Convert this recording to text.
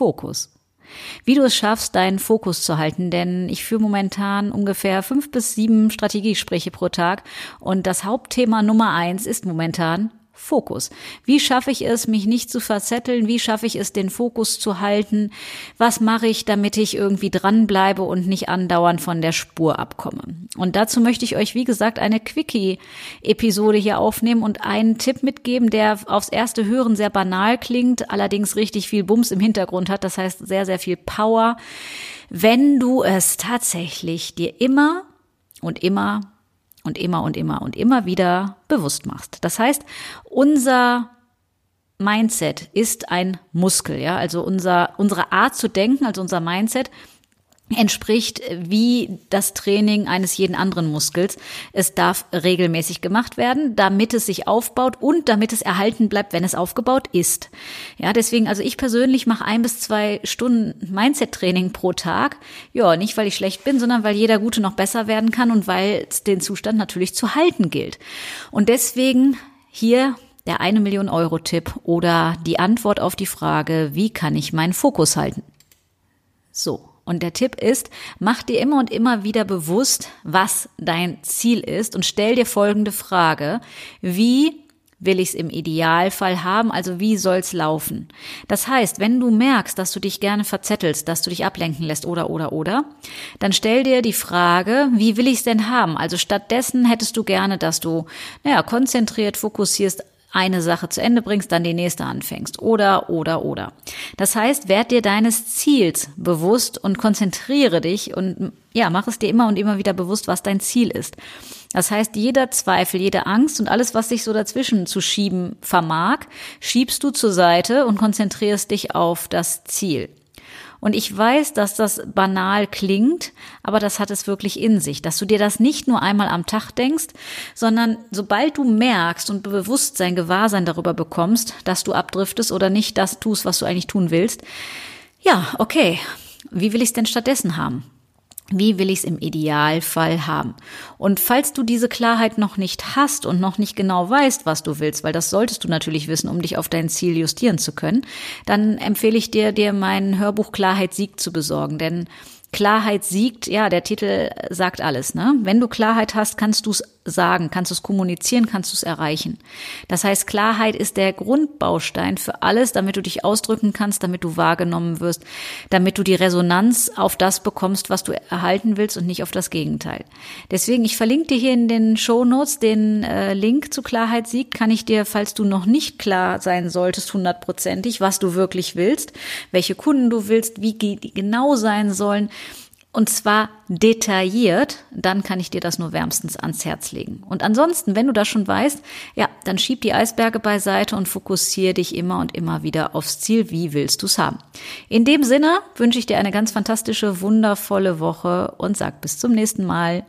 Fokus. Wie du es schaffst, deinen Fokus zu halten, denn ich führe momentan ungefähr fünf bis sieben Strategiegespräche pro Tag und das Hauptthema Nummer eins ist momentan Fokus. Wie schaffe ich es, mich nicht zu verzetteln? Wie schaffe ich es, den Fokus zu halten? Was mache ich, damit ich irgendwie dranbleibe und nicht andauernd von der Spur abkomme? Und dazu möchte ich euch, wie gesagt, eine Quickie-Episode hier aufnehmen und einen Tipp mitgeben, der aufs erste Hören sehr banal klingt, allerdings richtig viel Bums im Hintergrund hat. Das heißt, sehr, sehr viel Power. Wenn du es tatsächlich dir immer und immer und immer und immer und immer wieder bewusst machst. Das heißt, unser Mindset ist ein Muskel, ja, also unser, unsere Art zu denken, also unser Mindset entspricht wie das Training eines jeden anderen Muskels. Es darf regelmäßig gemacht werden, damit es sich aufbaut und damit es erhalten bleibt, wenn es aufgebaut ist. Ja, deswegen, also ich persönlich mache ein bis zwei Stunden Mindset-Training pro Tag. Ja, nicht weil ich schlecht bin, sondern weil jeder Gute noch besser werden kann und weil es den Zustand natürlich zu halten gilt. Und deswegen hier der eine Million Euro Tipp oder die Antwort auf die Frage, wie kann ich meinen Fokus halten? So. Und der Tipp ist, mach dir immer und immer wieder bewusst, was dein Ziel ist und stell dir folgende Frage. Wie will ich es im Idealfall haben, also wie soll's laufen? Das heißt, wenn du merkst, dass du dich gerne verzettelst, dass du dich ablenken lässt oder oder oder, dann stell dir die Frage, wie will ich es denn haben? Also stattdessen hättest du gerne, dass du naja, konzentriert fokussierst eine Sache zu Ende bringst, dann die nächste anfängst. Oder, oder, oder. Das heißt, werd dir deines Ziels bewusst und konzentriere dich und ja, mach es dir immer und immer wieder bewusst, was dein Ziel ist. Das heißt, jeder Zweifel, jede Angst und alles, was sich so dazwischen zu schieben vermag, schiebst du zur Seite und konzentrierst dich auf das Ziel. Und ich weiß, dass das banal klingt, aber das hat es wirklich in sich, dass du dir das nicht nur einmal am Tag denkst, sondern sobald du merkst und Bewusstsein, Gewahrsein darüber bekommst, dass du abdriftest oder nicht das tust, was du eigentlich tun willst, ja, okay, wie will ich es denn stattdessen haben? Wie will ich es im Idealfall haben? Und falls du diese Klarheit noch nicht hast und noch nicht genau weißt, was du willst, weil das solltest du natürlich wissen, um dich auf dein Ziel justieren zu können, dann empfehle ich dir, dir mein Hörbuch Klarheit Sieg zu besorgen. Denn Klarheit siegt, ja, der Titel sagt alles. Ne? Wenn du Klarheit hast, kannst du es sagen, kannst du es kommunizieren, kannst du es erreichen. Das heißt, Klarheit ist der Grundbaustein für alles, damit du dich ausdrücken kannst, damit du wahrgenommen wirst, damit du die Resonanz auf das bekommst, was du erhalten willst und nicht auf das Gegenteil. Deswegen, ich verlinke dir hier in den Show Notes den äh, Link zu Klarheit Sieg, kann ich dir, falls du noch nicht klar sein solltest, hundertprozentig, was du wirklich willst, welche Kunden du willst, wie die genau sein sollen, und zwar detailliert, dann kann ich dir das nur wärmstens ans Herz legen. Und ansonsten, wenn du das schon weißt, ja, dann schieb die Eisberge beiseite und fokussiere dich immer und immer wieder aufs Ziel. Wie willst du's haben? In dem Sinne wünsche ich dir eine ganz fantastische, wundervolle Woche und sag bis zum nächsten Mal.